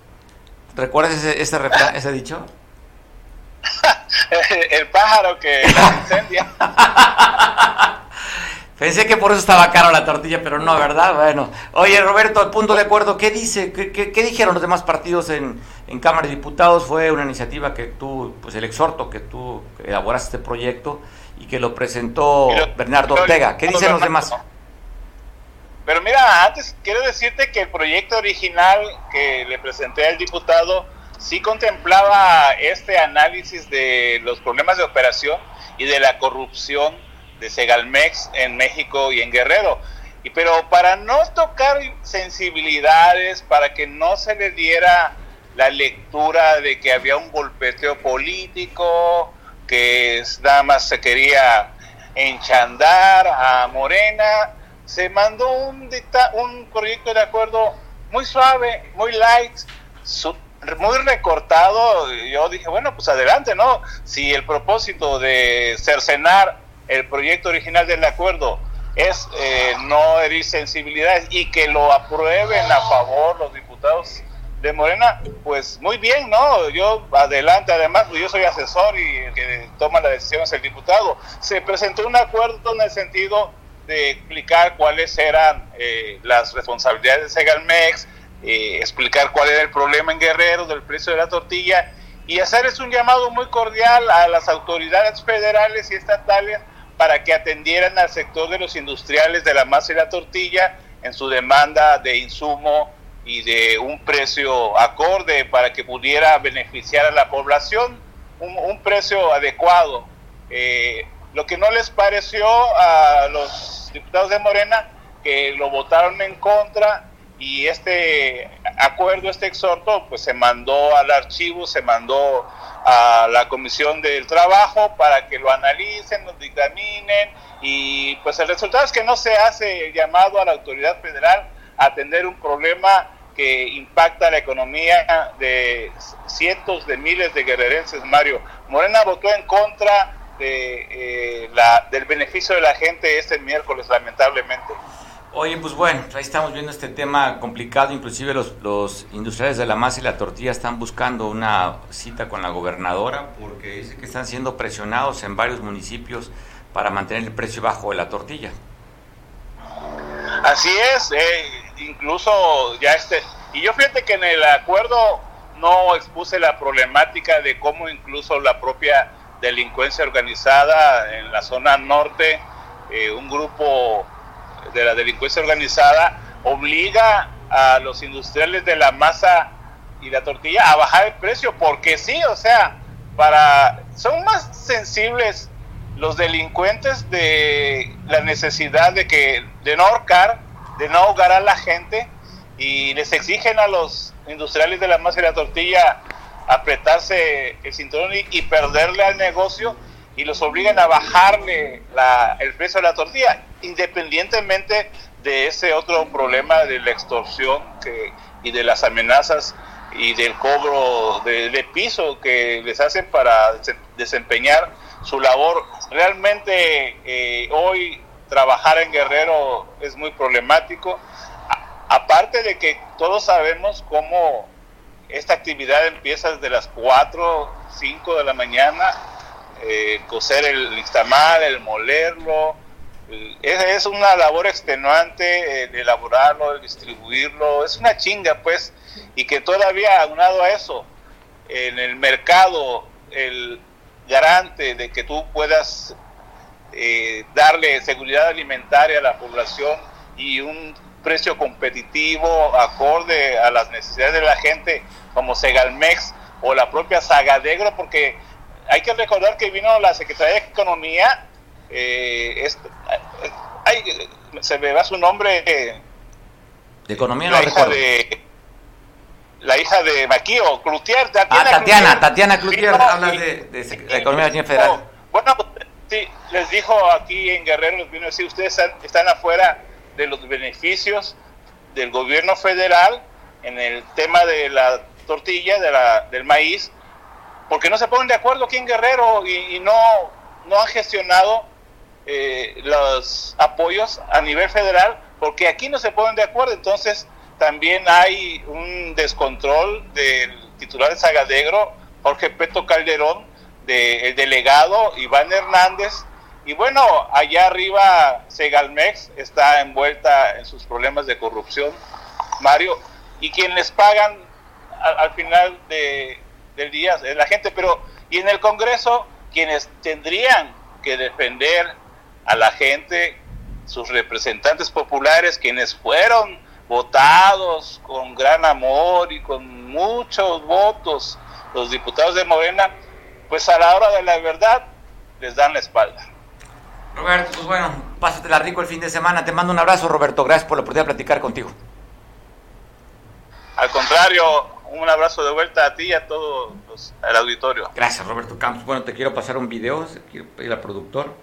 ¿Recuerdas ese, ese, refrán, ese dicho? el pájaro que incendia. Pensé que por eso estaba caro la tortilla, pero no, ¿verdad? Bueno. Oye, Roberto, al punto de acuerdo, ¿qué dice? ¿Qué, qué, dijeron los demás partidos en, en, Cámara de Diputados? Fue una iniciativa que tú, pues el exhorto que tú elaboraste este proyecto y que lo presentó Bernardo Ortega. ¿Qué dicen los demás? Pero mira, antes quiero decirte que el proyecto original que le presenté al diputado sí contemplaba este análisis de los problemas de operación y de la corrupción de Segalmex en México y en Guerrero. Y, pero para no tocar sensibilidades, para que no se le diera la lectura de que había un golpeteo político, que nada más se quería enchandar a Morena, se mandó un, un proyecto de acuerdo muy suave, muy light, muy recortado. Yo dije, bueno, pues adelante, ¿no? Si el propósito de cercenar el proyecto original del acuerdo es eh, no herir sensibilidades y que lo aprueben a favor los diputados de Morena, pues muy bien, ¿no? Yo adelante, además, pues yo soy asesor y el que toma la decisión es el diputado. Se presentó un acuerdo en el sentido de explicar cuáles eran eh, las responsabilidades de Segalmex, eh, explicar cuál era el problema en Guerrero del precio de la tortilla y hacerles un llamado muy cordial a las autoridades federales y estatales para que atendieran al sector de los industriales de la masa y la tortilla en su demanda de insumo y de un precio acorde para que pudiera beneficiar a la población, un, precio adecuado. Eh, lo que no les pareció a los diputados de Morena, que lo votaron en contra y este acuerdo, este exhorto, pues se mandó al archivo, se mandó a la Comisión del Trabajo para que lo analicen, lo dictaminen y pues el resultado es que no se hace llamado a la autoridad federal a atender un problema que impacta la economía de cientos de miles de guerrerenses, Mario. Morena votó en contra de, eh, la, del beneficio de la gente este miércoles, lamentablemente. Oye, pues bueno, ahí estamos viendo este tema complicado, inclusive los, industriales de la masa y la tortilla están buscando una cita con la gobernadora porque dice que están siendo presionados en varios municipios para mantener el precio bajo de la tortilla. Así es, eh, incluso ya este, y yo fíjate que en el acuerdo no expuse la problemática de cómo incluso la propia delincuencia organizada en la zona norte, eh, un grupo de la delincuencia organizada obliga a los industriales de la masa y la tortilla a bajar el precio, porque sí, o sea, para son más sensibles los delincuentes de la necesidad de que de no ahorcar, de no ahogar a la gente y les exigen a los industriales de la masa y la tortilla apretarse el cinturón y, perderle al negocio y los obligan a bajarle el precio de la tortilla independientemente de ese otro problema de la extorsión que, y de las amenazas y del cobro de, piso que les hacen para desempeñar su labor. Realmente eh, hoy trabajar en Guerrero es muy problemático, aparte de que todos sabemos cómo esta actividad empieza desde las 4, 5 de la mañana, eh, coser el nixtamal, el molerlo, Es, una labor extenuante el elaborarlo, el distribuirlo, es una chinga pues, y que todavía aunado a eso, en el mercado, el garante de que tú puedas eh, darle seguridad alimentaria a la población y un precio competitivo acorde a las necesidades de la gente, como Segalmex o la propia Sagadegro, porque hay que recordar que vino la Secretaría de Economía, eh, se me va su nombre. de Economía la hija de La hija de Maquío, Cloutier. Tatiana, ah, Tatiana, Tatiana Cloutier, habla de, de, Economía Federal. Bueno, sí, les dijo aquí en Guerrero, les vino a decir, ustedes están afuera de los beneficios del gobierno federal en el tema de la tortilla, de la, del maíz, porque no se ponen de acuerdo aquí en Guerrero y, no, no han gestionado eh, los apoyos a nivel federal, porque aquí no se ponen de acuerdo, entonces también hay un descontrol del titular de Sagadegro, Jorge Peto Calderón, del delegado Iván Hernández, y bueno, allá arriba Segalmex está envuelta en sus problemas de corrupción, Mario, y quienes pagan al, final de, del día es la gente, pero y en el Congreso quienes tendrían que defender a la gente, sus representantes populares, quienes fueron votados con gran amor y con muchos votos, los diputados de Morena, pues a la hora de la verdad les dan la espalda. Roberto, pues bueno, pásatela rico el fin de semana. Te mando un abrazo, Roberto. Gracias por la oportunidad de platicar contigo. Al contrario, un abrazo de vuelta a ti y a todo el auditorio. Gracias, Roberto Campos. Bueno, te quiero pasar un video, quiero pedir al productor.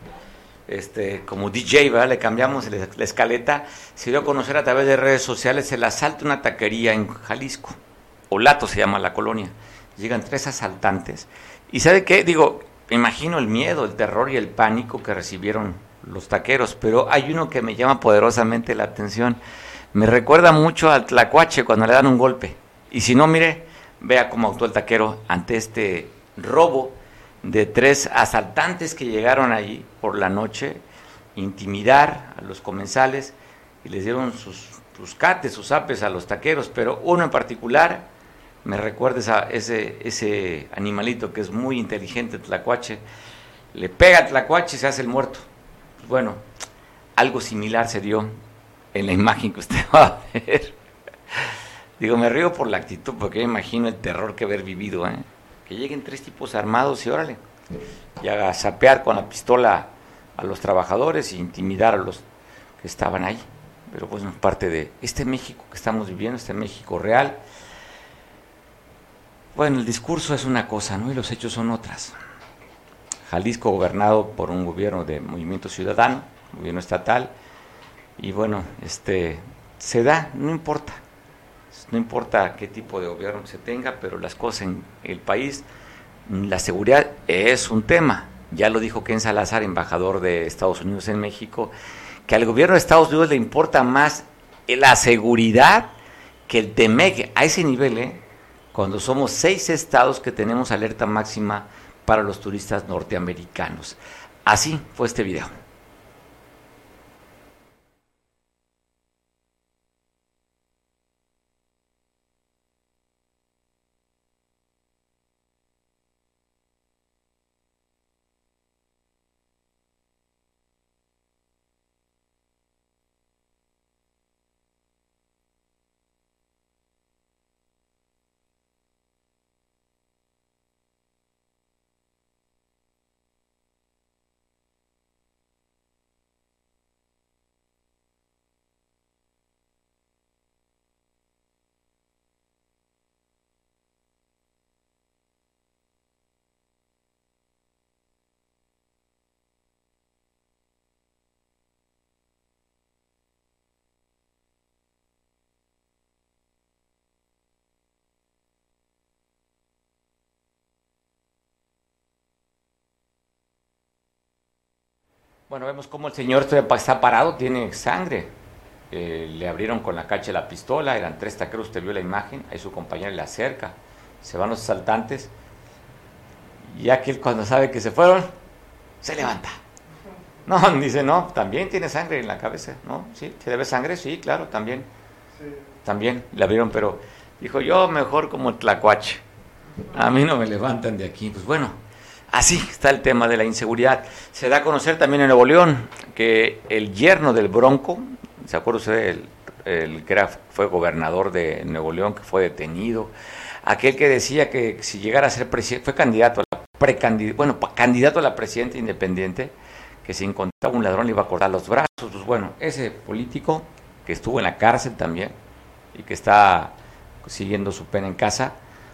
Este, como DJ, ¿verdad? Le cambiamos la escaleta. Se dio a conocer a través de redes sociales el asalto a una taquería en Jalisco. Olato se llama la colonia. Llegan tres asaltantes. ¿Y sabe qué? Digo, imagino el miedo, el terror y el pánico que recibieron los taqueros, pero hay uno que me llama poderosamente la atención. Me recuerda mucho al tlacuache cuando le dan un golpe. Y si no, mire, vea cómo actuó el taquero ante este robo de tres asaltantes que llegaron allí por la noche, intimidar a los comensales y les dieron sus, sus cates, sus apes a los taqueros, pero uno en particular me recuerda ese, ese animalito que es muy inteligente, Tlacuache, le pega a Tlacuache y se hace el muerto. Pues bueno, algo similar se dio en la imagen que usted va a ver. Digo, me río por la actitud, porque me imagino el terror que haber vivido, ¿eh? Que lleguen tres tipos armados y órale, y haga sapear con la pistola a los trabajadores e intimidar a los que estaban ahí. Pero pues no parte de este México que estamos viviendo, este México real, bueno, el discurso es una cosa, ¿no? Y los hechos son otras. Jalisco gobernado por un gobierno de movimiento ciudadano, gobierno estatal, y bueno, este se da, no importa, no importa qué tipo de gobierno se tenga, pero las cosas en el país, la seguridad es un tema. Ya lo dijo Ken Salazar, embajador de Estados Unidos en México, que al gobierno de Estados Unidos le importa más la seguridad que el TEMEC, a ese nivel, ¿eh? cuando somos seis estados que tenemos alerta máxima para los turistas norteamericanos. Así fue este video. Bueno, vemos cómo el señor está parado, tiene sangre. Eh, le abrieron con la cacha la pistola, eran tres taqueros, usted vio la imagen, ahí su compañero le acerca, se van los asaltantes, y aquel cuando sabe que se fueron, se levanta. No, dice, no, también tiene sangre en la cabeza, ¿no? Sí, ¿se debe sangre? Sí, claro, también. También la vieron, pero dijo, yo mejor como tlacuache. A mí no me levantan de aquí. Pues bueno, así está el tema de la inseguridad. Se da a conocer también en Nuevo León que el yerno del Bronco, ¿se acuerda usted el, que era, fue gobernador de Nuevo León, que fue detenido? Aquel que decía que si llegara a ser presidente, fue candidato a la bueno, candidato a la presidenta independiente, que si encontraba un ladrón le iba a cortar los brazos. Pues bueno, ese político que estuvo en la cárcel también y que está siguiendo su pena en casa,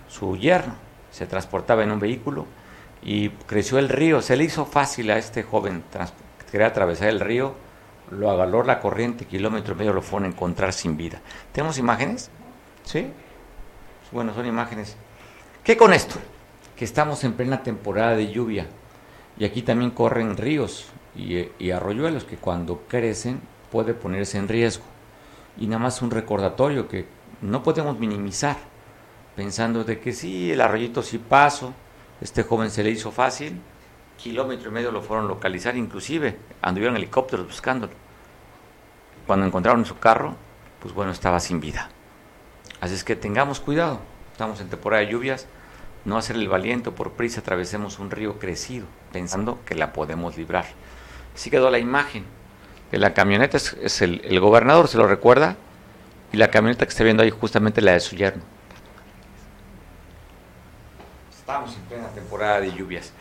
su yerno se transportaba en un vehículo y creció el río. Se le hizo fácil a este joven quería atravesar el río, lo agarró la corriente, kilómetro y medio lo fueron a encontrar sin vida. ¿Tenemos imágenes? ¿Sí? Bueno, son imágenes. ¿Qué con esto? Que estamos en plena temporada de lluvia y aquí también corren ríos y, y arroyuelos que cuando crecen puede ponerse en riesgo. Y nada más un recordatorio que no podemos minimizar pensando de que sí, el arroyito sí paso, este joven se le hizo fácil, kilómetro y medio lo fueron localizar, inclusive anduvieron helicópteros buscándolo. Cuando encontraron su carro, pues bueno, estaba sin vida. Así es que tengamos cuidado, estamos en temporada de lluvias, no hacer el valiente por prisa atravesemos un río crecido, pensando que la podemos librar. Así quedó la imagen de la camioneta, es, el, el, gobernador, se lo recuerda, y la camioneta que está viendo ahí justamente la de su yerno. Estamos en plena temporada de lluvias.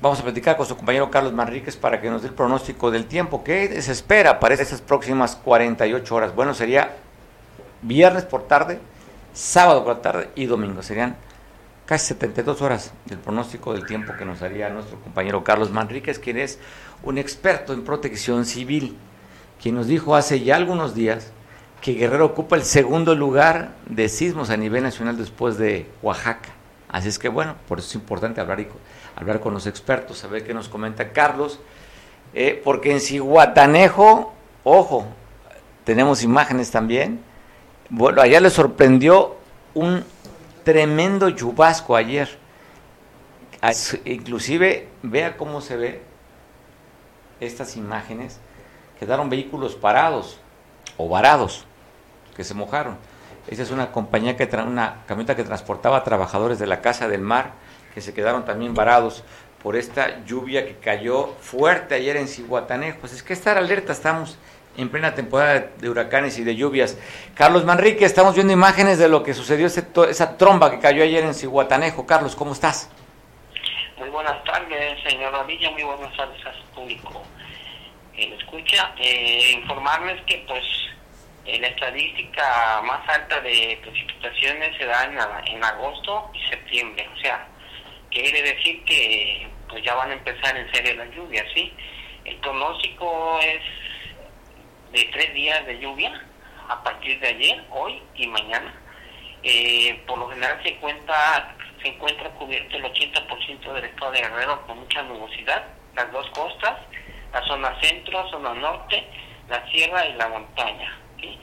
Vamos a platicar con su compañero Carlos Manríquez para que nos dé el pronóstico del tiempo que se espera para esas próximas 48 horas. Bueno, sería viernes por tarde, sábado por tarde y domingo. Serían casi 72 horas del pronóstico del tiempo que nos daría nuestro compañero Carlos Manríquez, quien es un experto en protección civil, quien nos dijo hace ya algunos días que Guerrero ocupa el segundo lugar de sismos a nivel nacional después de Oaxaca. Así es que bueno, por eso es importante hablar, y, hablar con los expertos, saber qué nos comenta Carlos, eh, porque en Cihuatanejo, ojo, tenemos imágenes también, bueno, allá le sorprendió un tremendo chubasco ayer. Inclusive, vea cómo se ve estas imágenes. Quedaron vehículos parados o varados que se mojaron. Esa es una compañía que una camioneta que transportaba trabajadores de la Casa del Mar que se quedaron también varados por esta lluvia que cayó fuerte ayer en Cihuatanejo. Pues es que estar alerta estamos en plena temporada de huracanes y de lluvias. Carlos Manrique, estamos viendo imágenes de lo que sucedió esa tromba que cayó ayer en Cihuatanejo. Carlos, ¿cómo estás? Muy buenas tardes, señor Villa, muy buenas tardes a su público. Eh, escucha, eh, informarles que pues la estadística más alta de precipitaciones se da en, en agosto y septiembre, o sea, quiere decir que pues ya van a empezar en serio las lluvias, ¿sí? El pronóstico es de tres días de lluvia a partir de ayer, hoy y mañana. Eh, por lo general se encuentra, se encuentra cubierto el 80% del estado de Guerrero con mucha nubosidad, las dos costas, la zona centro, zona norte, la sierra y la montaña. ¿Sí?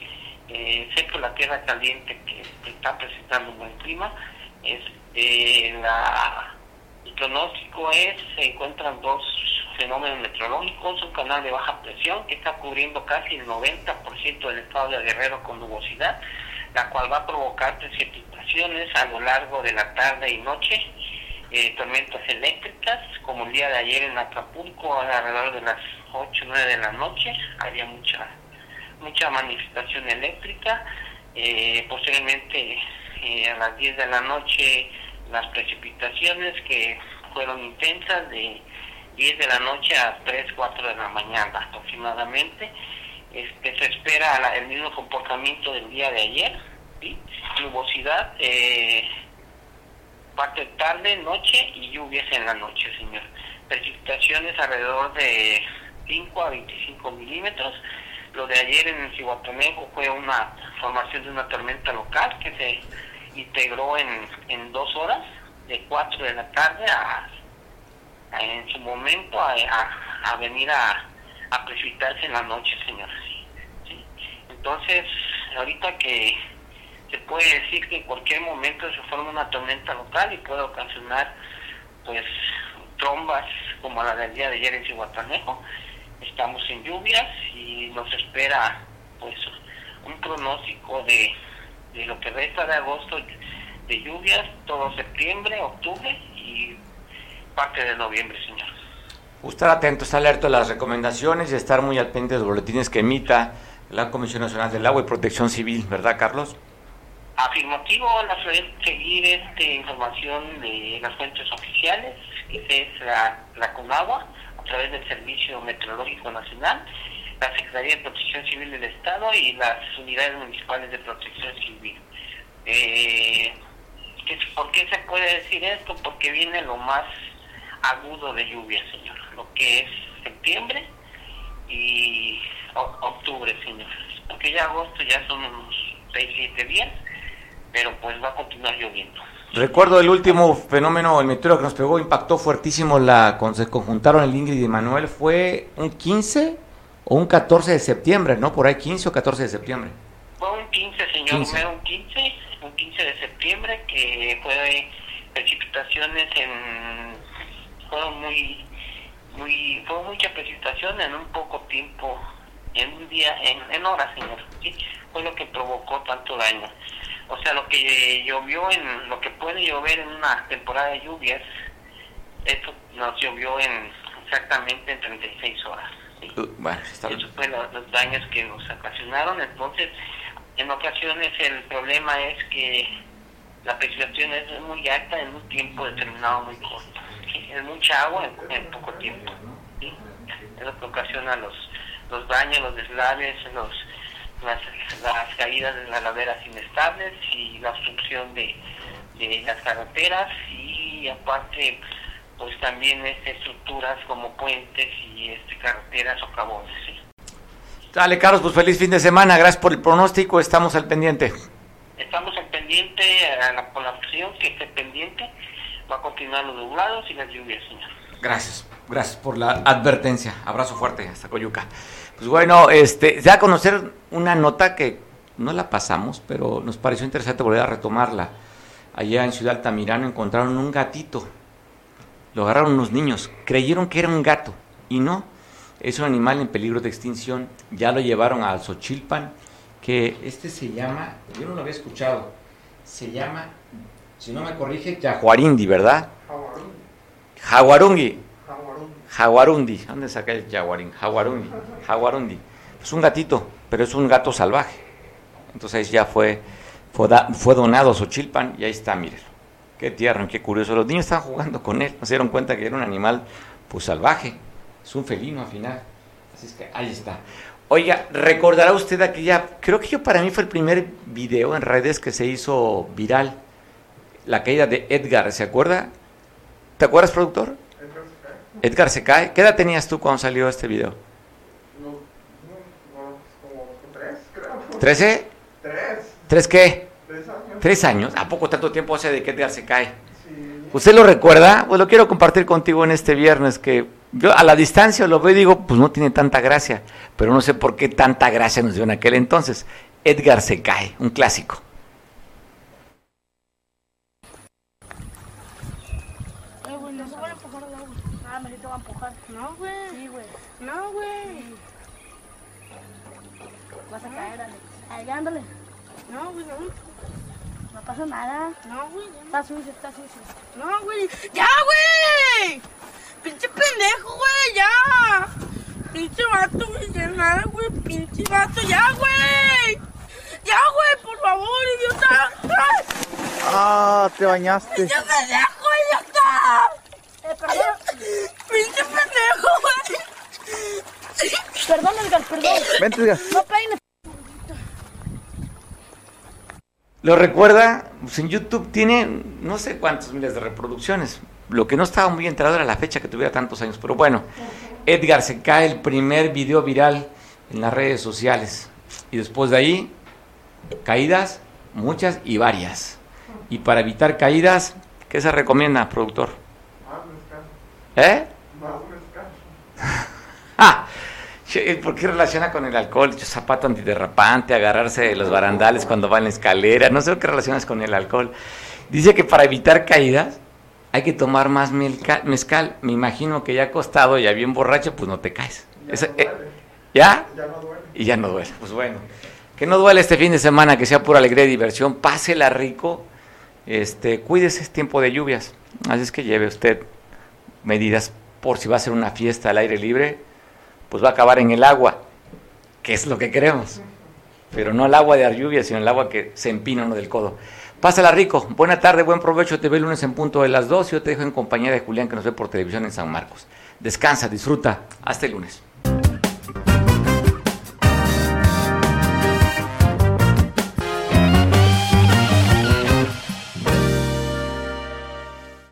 Eh, la tierra caliente que, está presentando un buen clima, es eh, la, el pronóstico es, se encuentran dos fenómeno meteorológico, un canal de baja presión que está cubriendo casi el 90% del estado de Guerrero con nubosidad, la cual va a provocar precipitaciones a lo largo de la tarde y noche, eh, tormentas eléctricas, como el día de ayer en Acapulco, alrededor de las 8 o 9 de la noche, había mucha mucha manifestación eléctrica, eh, posteriormente eh, a las 10 de la noche las precipitaciones que fueron intensas de 10 de la noche a 3, 4 de la mañana aproximadamente. Este, se espera el mismo comportamiento del día de ayer, ¿sí? nubosidad, eh, parte tarde, noche y lluvias en la noche, señor. Precipitaciones alrededor de 5 a 25 milímetros. Lo de ayer en Cihuatanejo fue una formación de una tormenta local que se integró en, en dos horas, de 4 de la tarde a en su momento a, a, venir a, a, precipitarse en la noche, señor. Entonces, ahorita que se puede decir que en cualquier momento se forma una tormenta local y puede ocasionar pues trombas como la del día de ayer en Cihuatanejo. Estamos en lluvias y nos espera pues un pronóstico de, de lo que resta de agosto de lluvias, todo septiembre, octubre y parte de noviembre, señor. Estar atento, estar alerta a las recomendaciones y estar muy al pendiente de los boletines que emita la Comisión Nacional del Agua y Protección Civil, ¿verdad, Carlos? Afirmativo, la seguir esta información de las fuentes oficiales, que es la, la CONAGUA, través del Servicio Meteorológico Nacional, la Secretaría de Protección Civil del Estado y las unidades municipales de protección civil. Eh, ¿Por qué se puede decir esto? Porque viene lo más agudo de lluvia, señor, lo que es septiembre y octubre, señor. Porque ya agosto ya son unos 6, 7 días, pero pues va a continuar lloviendo. Recuerdo el último fenómeno, el meteoro que nos pegó, impactó fuertísimo, la, cuando se conjuntaron el Ingrid y Manuel, fue un 15 o un 14 de septiembre, ¿no? Por ahí 15 o 14 de septiembre. Fue un 15, señor, 15. un 15, un 15 de septiembre que fue precipitaciones en fueron muy muy fue mucha precipitación en un poco tiempo en un día en, en horas señor fue lo que provocó tanto daño o sea lo que llovió en lo que puede llover en una temporada de lluvias esto nos llovió en exactamente en 36 horas uh, bueno, Esos fueron los daños que nos ocasionaron. Entonces en ocasiones el problema es que la precipitación es muy alta en un tiempo determinado muy corto es mucha agua en, poco tiempo. Es lo que ocasiona los, los daños, los deslaves, los, las, las caídas de las laderas inestables y la obstrucción de, de las carreteras y aparte pues también este, estructuras como puentes y este, carreteras o cabones. Dale, Carlos, pues feliz fin de semana. Gracias por el pronóstico. Estamos al pendiente. Estamos al pendiente, a la, por la opción que esté pendiente va a continuar los nublados y las lluvias, señor. Gracias, gracias por la advertencia. Abrazo fuerte hasta Coyuca. Pues bueno, este, ya a conocer una nota que no la pasamos, pero nos pareció interesante volver a retomarla. Allá en Ciudad Altamirano encontraron un gatito. Lo agarraron unos niños, creyeron que era un gato y no, es un animal en peligro de extinción. Ya lo llevaron a Xochilpan, que este se llama, yo no lo había escuchado, se llama si no me corrige, Jaguarindi, ¿verdad? Jaguarungi. Jaguarundi. ¿Dónde saca el jaguarín? Jaguarundi. Jaguarundi. Es un gatito, pero es un gato salvaje. Entonces ya fue, fue, donado a Xochilpan y ahí está, miren. Qué tierno, qué curioso. Los niños estaban jugando con él, se dieron cuenta que era un animal pues salvaje. Es un felino al final. Así es que ahí está. Oiga, recordará usted aquella, creo que yo para mí fue el primer video en redes que se hizo viral la caída de Edgar, ¿se acuerda? ¿Te acuerdas, productor? Edgar se cae. ¿Qué edad tenías tú cuando salió este video? No, no, como tres, creo. ¿Trece? Tres. ¿Tres qué? Tres años. ¿Tres años? ¿A poco tanto tiempo hace de que Edgar se cae? Sí. ¿Usted lo recuerda? Pues lo quiero compartir contigo en este viernes, que yo a la distancia lo veo y digo, pues no tiene tanta gracia, pero no sé por qué tanta gracia nos dio en aquel entonces. Edgar se cae, un clásico. Ándale. No, güey, no. No pasa nada. No, güey. Está sucio, está sucio. No, güey. ¡Ya, güey! ¡Pinche pendejo, güey! ¡Ya! ¡Pinche vato, güey! ¡Ya nada, güey! ¡Pinche vato! ¡Ya, güey! ¡Ya, güey! ¡Por favor, idiota! ¡Ah! Te bañaste. ¡Pinche pendejo, idiota! Eh, perdón. ¡Pinche pendejo, güey! Perdón, Edgar, perdón. Vente, Edgar. No peines. ¿Lo recuerda? Pues en YouTube tiene no sé cuántos miles de reproducciones. Lo que no estaba muy enterado era la fecha que tuviera tantos años. Pero bueno, Edgar se cae el primer video viral en las redes sociales. Y después de ahí, caídas, muchas y varias. Y para evitar caídas, ¿qué se recomienda, productor? Más ¿Eh? Más ah, ¿Por qué relaciona con el alcohol? zapato antiderrapante, agarrarse de los barandales cuando va en la escalera, no sé qué relacionas con el alcohol. Dice que para evitar caídas hay que tomar más mezcal. Me imagino que ya acostado, ya bien borracho, pues no te caes. Eh, ¿Ya? Ya no duele. Y ya no duele. Pues bueno. Que no duele este fin de semana, que sea pura alegría y diversión. Pásela rico. Este, cuídese, es tiempo de lluvias. Así es que lleve usted medidas por si va a ser una fiesta al aire libre, pues va a acabar en el agua, que es lo que queremos. Pero no el agua de lluvia, sino el agua que se empina uno del codo. Pásala rico. Buena tarde, buen provecho. Te veo el lunes en punto de las 2. Yo te dejo en compañía de Julián que nos ve por televisión en San Marcos. Descansa, disfruta. Hasta el lunes.